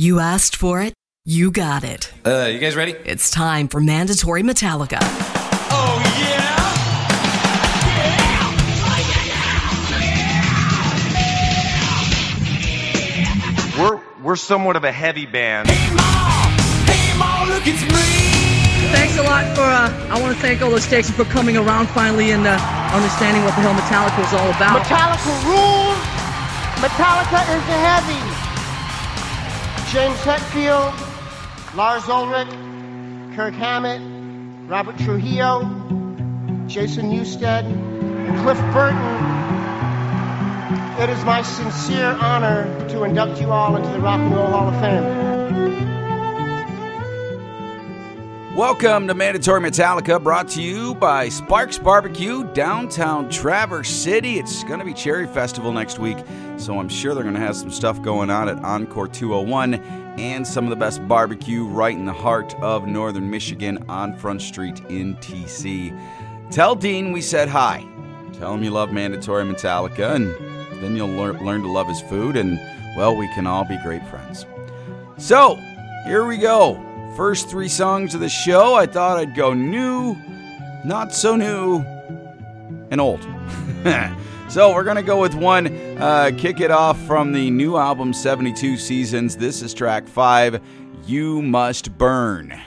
You asked for it, you got it. Uh, you guys ready? It's time for Mandatory Metallica. Oh, yeah! We're we're somewhat of a heavy band. Hey, Ma! Hey, Ma, look, it's me! Thanks a lot for, uh, I want to thank all the stations for coming around finally and uh, understanding what the hell Metallica is all about. Metallica rules. Metallica is the heavy. James Hetfield, Lars Ulrich, Kirk Hammett, Robert Trujillo, Jason Newsted, and Cliff Burton. It is my sincere honor to induct you all into the Rock and Roll Hall of Fame. Welcome to Mandatory Metallica, brought to you by Sparks Barbecue, downtown Traverse City. It's going to be Cherry Festival next week, so I'm sure they're going to have some stuff going on at Encore 201 and some of the best barbecue right in the heart of northern Michigan on Front Street in TC. Tell Dean we said hi. Tell him you love Mandatory Metallica, and then you'll lear- learn to love his food, and, well, we can all be great friends. So, here we go. First three songs of the show, I thought I'd go new, not so new, and old. so we're going to go with one, uh, kick it off from the new album 72 Seasons. This is track five, You Must Burn.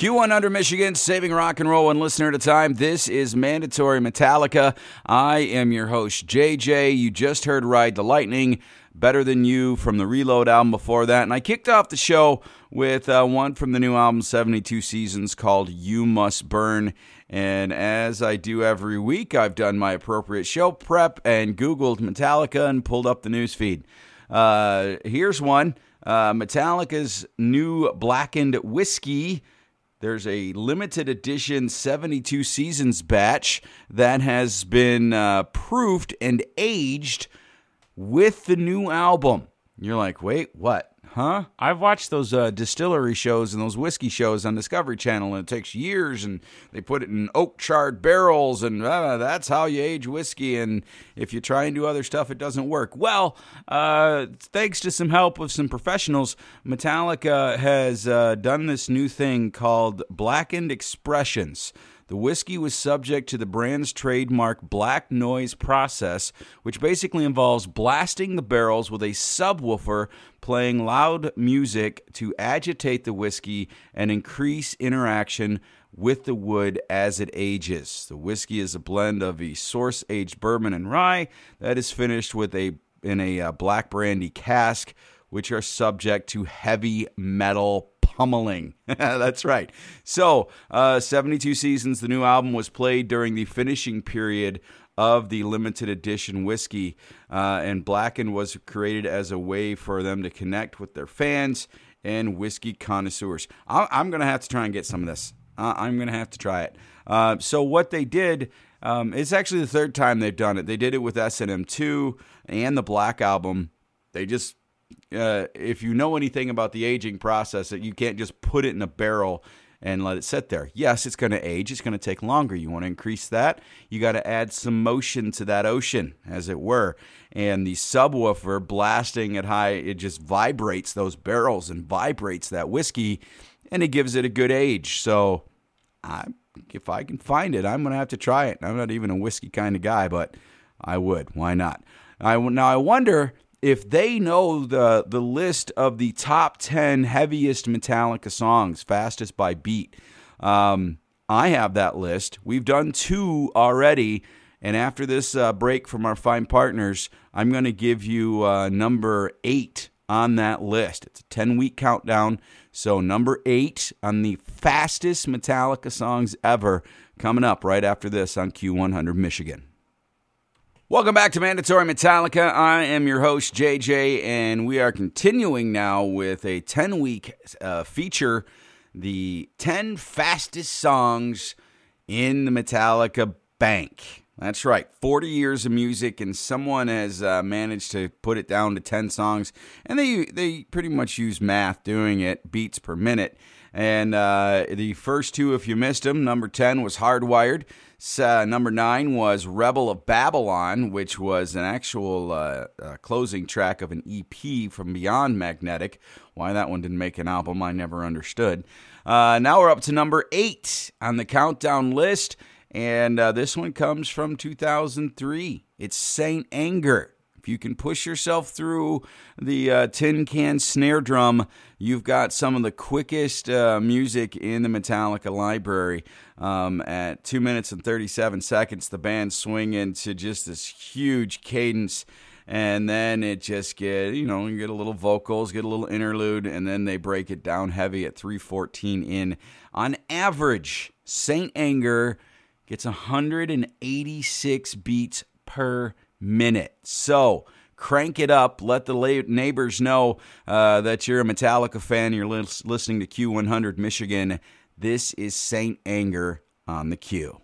Q100 Michigan, saving rock and roll one listener at a time. This is Mandatory Metallica. I am your host, JJ. You just heard Ride the Lightning, Better Than You from the Reload album before that. And I kicked off the show with uh, one from the new album, 72 Seasons, called You Must Burn. And as I do every week, I've done my appropriate show prep and Googled Metallica and pulled up the news feed. Uh, here's one uh, Metallica's new blackened whiskey. There's a limited edition 72 seasons batch that has been uh, proofed and aged with the new album. You're like, wait, what? Huh? I've watched those uh, distillery shows and those whiskey shows on Discovery Channel, and it takes years, and they put it in oak charred barrels, and uh, that's how you age whiskey. And if you try and do other stuff, it doesn't work. Well, uh, thanks to some help of some professionals, Metallica has uh, done this new thing called Blackened Expressions. The whiskey was subject to the brand's trademark black noise process, which basically involves blasting the barrels with a subwoofer playing loud music to agitate the whiskey and increase interaction with the wood as it ages. The whiskey is a blend of a source aged bourbon and rye that is finished with a in a uh, black brandy cask which are subject to heavy metal pummeling. That's right. So, uh, 72 Seasons, the new album, was played during the finishing period of the limited edition whiskey, uh, and Blackened was created as a way for them to connect with their fans and whiskey connoisseurs. I- am going to have to try and get some of this. I'm going to have to try it. Uh, so, what they did. Um, it's actually the third time they've done it. They did it with S&M2 and the Black Album. They just uh, if you know anything about the aging process, that you can't just put it in a barrel and let it sit there. Yes, it's going to age. It's going to take longer. You want to increase that? You got to add some motion to that ocean, as it were. And the subwoofer blasting at high, it just vibrates those barrels and vibrates that whiskey, and it gives it a good age. So, I, if I can find it, I'm going to have to try it. I'm not even a whiskey kind of guy, but I would. Why not? I, now I wonder if they know the the list of the top 10 heaviest Metallica songs, fastest by beat, um, I have that list. We've done two already. And after this uh, break from our fine partners, I'm going to give you uh, number eight on that list. It's a 10 week countdown. So, number eight on the fastest Metallica songs ever coming up right after this on Q100 Michigan. Welcome back to Mandatory Metallica. I am your host, JJ, and we are continuing now with a 10 week uh, feature the 10 fastest songs in the Metallica bank. That's right, 40 years of music, and someone has uh, managed to put it down to 10 songs. And they, they pretty much use math doing it, beats per minute. And uh, the first two, if you missed them, number 10 was Hardwired. Uh, number nine was Rebel of Babylon, which was an actual uh, uh, closing track of an EP from Beyond Magnetic. Why that one didn't make an album, I never understood. Uh, now we're up to number eight on the countdown list, and uh, this one comes from 2003. It's Saint Anger. If you can push yourself through the uh, tin can snare drum, you've got some of the quickest uh, music in the Metallica library. Um, at two minutes and 37 seconds, the band swing into just this huge cadence and then it just get you know you get a little vocals get a little interlude and then they break it down heavy at 314 in on average saint anger gets 186 beats per minute. So crank it up. Let the la- neighbors know uh, that you're a Metallica fan. You're li- listening to Q100 Michigan. This is Saint Anger on the Q.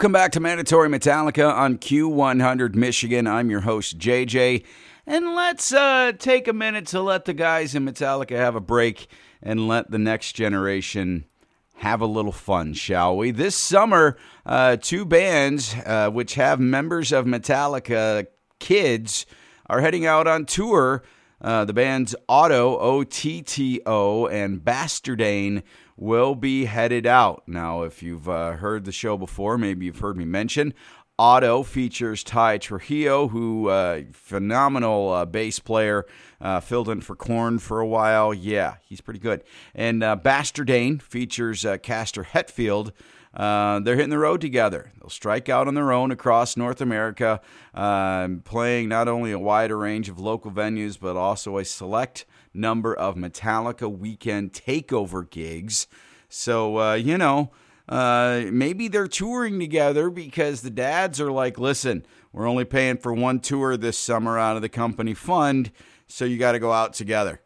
Welcome back to Mandatory Metallica on Q100 Michigan. I'm your host, JJ. And let's uh, take a minute to let the guys in Metallica have a break and let the next generation have a little fun, shall we? This summer, uh, two bands uh, which have members of Metallica kids are heading out on tour. Uh, the bands Otto, O T T O, and Bastardane will be headed out. Now, if you've uh, heard the show before, maybe you've heard me mention. Otto features Tye Trujillo, who uh, phenomenal uh, bass player, uh, filled in for Korn for a while. Yeah, he's pretty good. And uh, Bastardane features uh, Castor Hetfield. Uh, they're hitting the road together. They'll strike out on their own across North America, um, playing not only a wider range of local venues, but also a select number of Metallica weekend takeover gigs. So, uh, you know, uh, maybe they're touring together because the dads are like, listen, we're only paying for one tour this summer out of the company fund, so you got to go out together.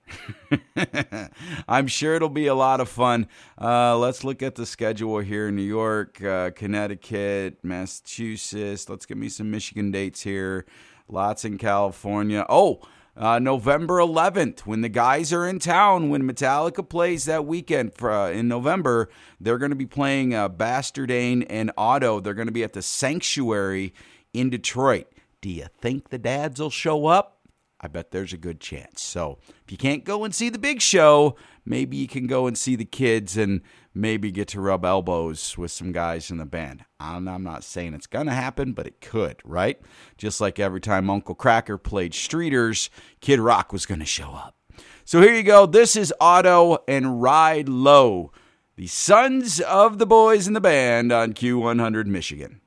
I'm sure it'll be a lot of fun. Uh, let's look at the schedule here in New York, uh, Connecticut, Massachusetts. Let's give me some Michigan dates here. Lots in California. Oh, uh, November 11th, when the guys are in town, when Metallica plays that weekend for, uh, in November, they're going to be playing uh, Bastardane and Otto. They're going to be at the Sanctuary in Detroit. Do you think the dads will show up? I bet there's a good chance. So if you can't go and see the big show, maybe you can go and see the kids and maybe get to rub elbows with some guys in the band. I'm, I'm not saying it's going to happen, but it could, right? Just like every time Uncle Kracker played Streeters, Kid Rock was going to show up. So here you go. This is Otto and Ride Low, the sons of the boys in the band on Q100 Michigan.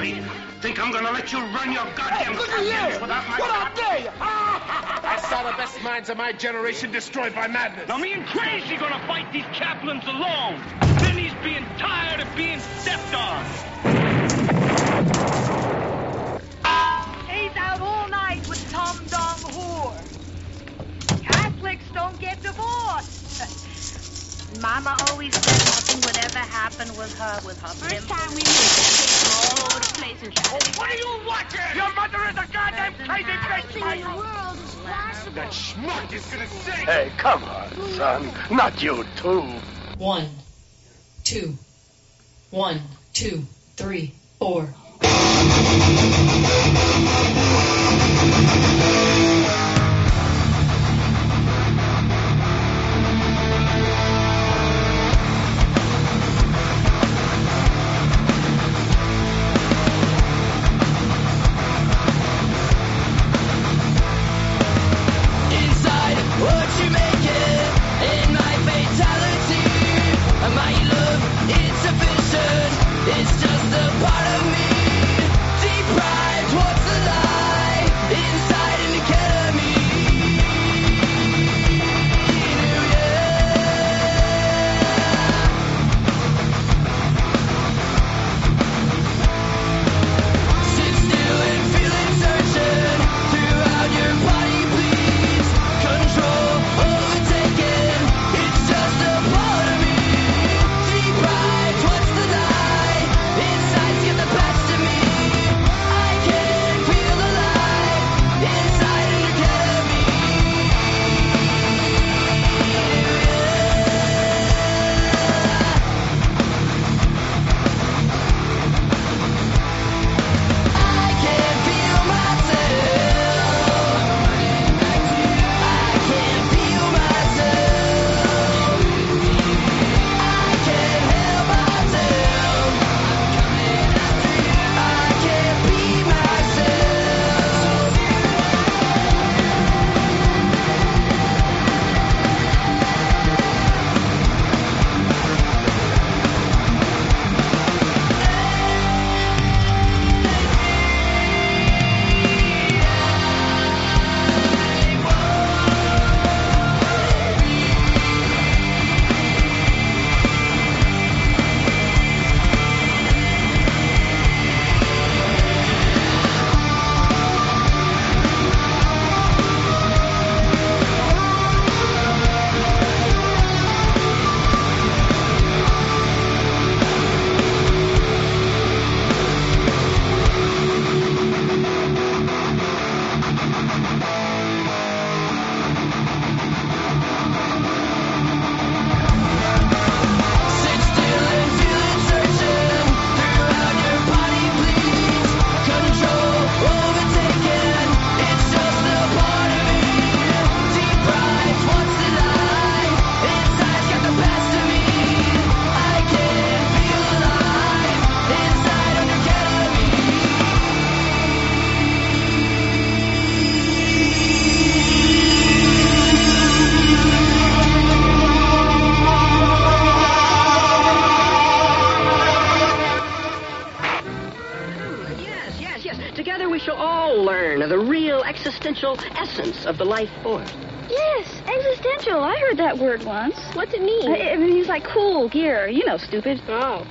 Crazy, boy. Think I'm gonna let you run your goddamn Look at you! without my What I dare you? I saw the best minds of my generation destroyed by madness. Now me and Crazy gonna fight these Kaplans alone. Then he's being tired of being stepped on. Stays out all night with Tom Dong whore. Catholics don't get divorced. Mama always said nothing would ever happen with her, with her First time we met, all over the place and What are you watching? Your mother is a goddamn crazy bitch, in the Michael. world is possible. That schmuck is gonna sing. Hey, come on, son. Not you, too. One, two, one, two, three, four. of the real existential essence of the life force. Yes, existential. I heard that word once. What's it mean? It, it means like cool gear, you know, stupid. Oh.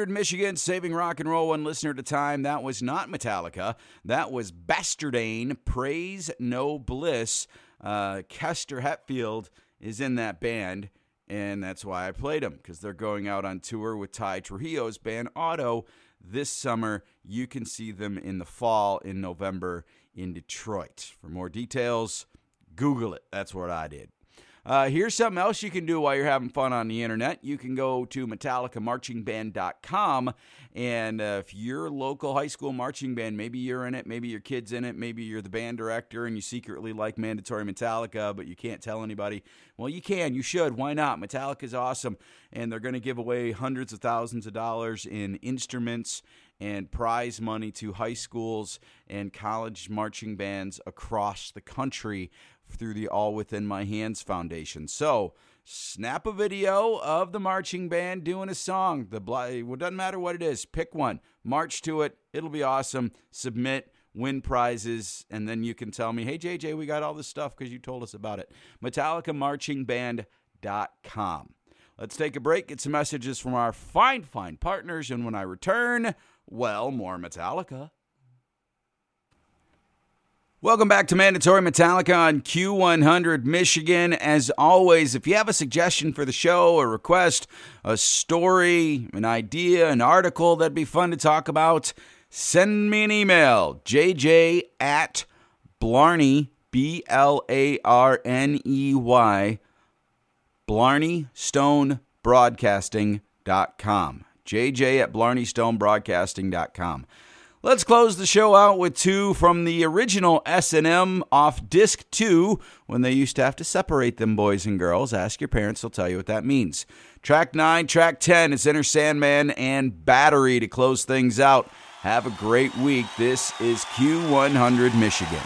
Q100 Michigan, saving rock and roll one listener at a time. That was not Metallica. That was Bastardane, Praise No Bliss. Uh, Castor Hetfield is in that band, and that's why I played them, because they're going out on tour with Tye Trujillo's band Otto this summer. You can see them in the fall in November in Detroit. For more details, Google it. That's what I did. Uh, here's something else you can do while you're having fun on the internet. You can go to MetallicaMarchingBand.com, and uh, if your local high school marching band, maybe you're in it, maybe your kid's in it, maybe you're the band director and you secretly like mandatory Metallica, but you can't tell anybody. Well, you can. You should. Why not? Metallica's awesome, and they're going to give away hundreds of thousands of dollars in instruments and prize money to high schools and college marching bands across the country through the All Within My Hands Foundation. So, snap a video of the marching band doing a song. The well, doesn't matter what it is. Pick one, march to it. It'll be awesome. Submit, win prizes, and then you can tell me, "Hey JJ, we got all this stuff because you told us about it." MetallicaMarchingBand.com. Let's take a break, get some messages from our fine, fine partners, and when I return, well, more Metallica. Welcome back to Mandatory Metallica on Q100 Michigan. As always, if you have a suggestion for the show, a request, a story, an idea, an article that'd be fun to talk about, send me an email. JJ at Blarney, B L A R N E Y, Blarney Stone Broadcasting.com. JJ at BlarneyStoneBroadcasting.com. Let's close the show out with two from the original S&M off disc 2 when they used to have to separate them boys and girls. Ask your parents, they'll tell you what that means. Track 9, track 10 is Enter Sandman and Battery to close things out. Have a great week. This is Q100 Michigan.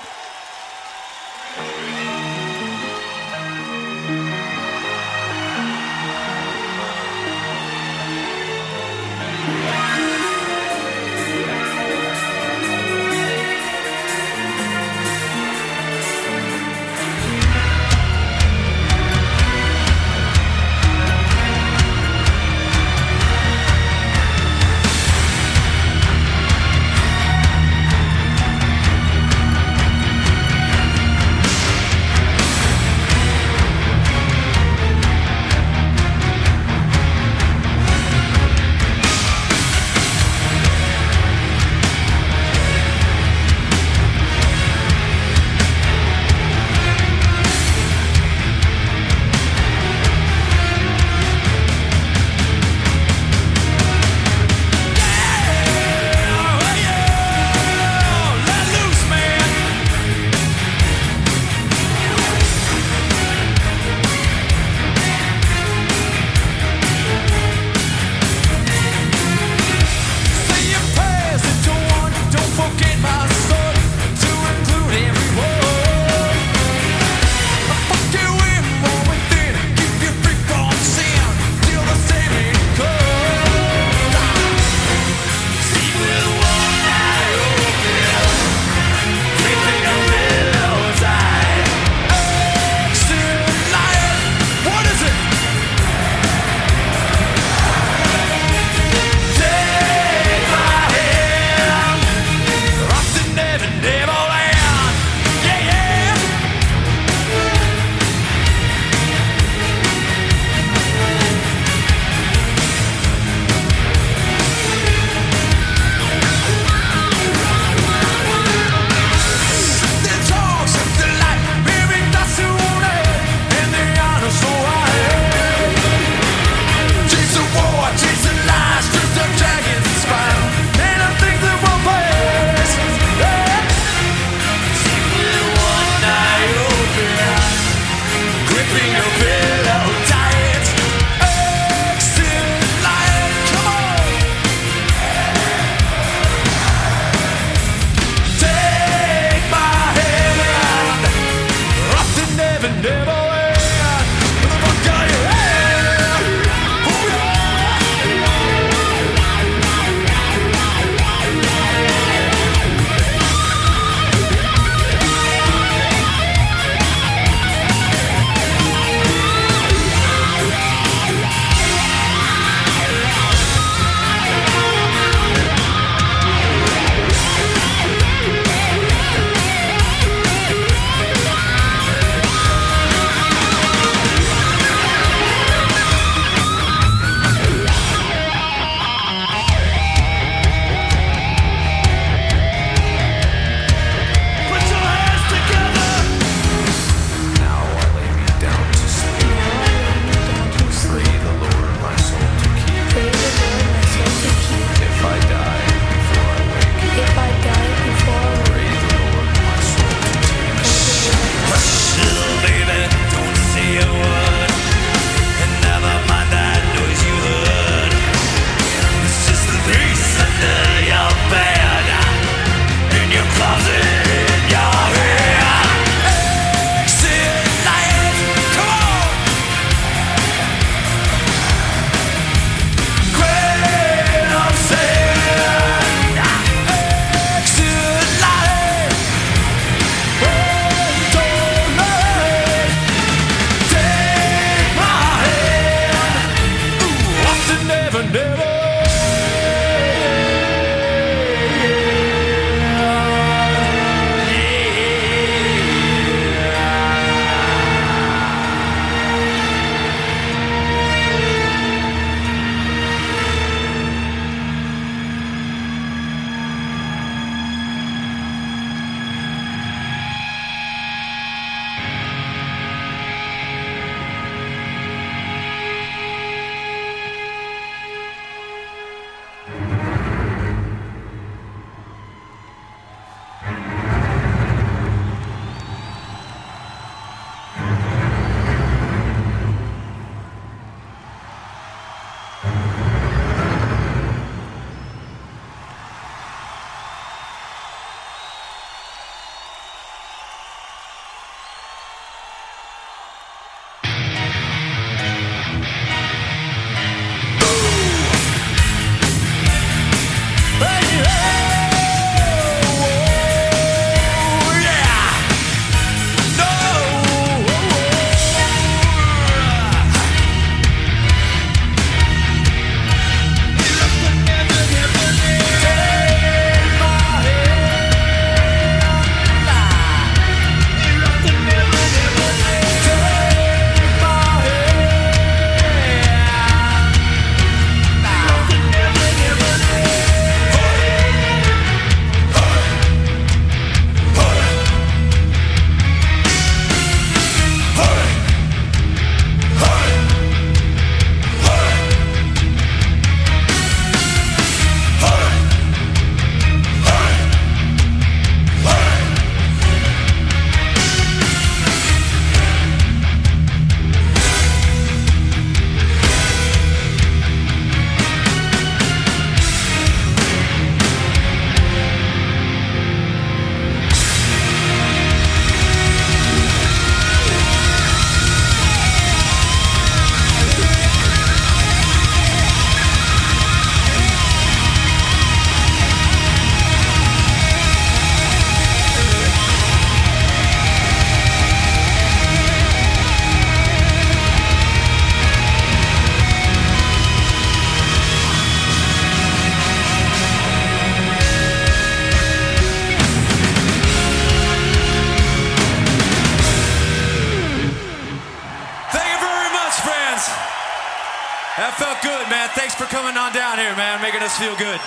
Man, making us feel good.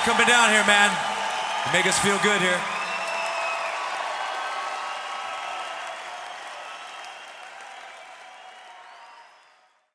For coming down here, man. You make us feel good here.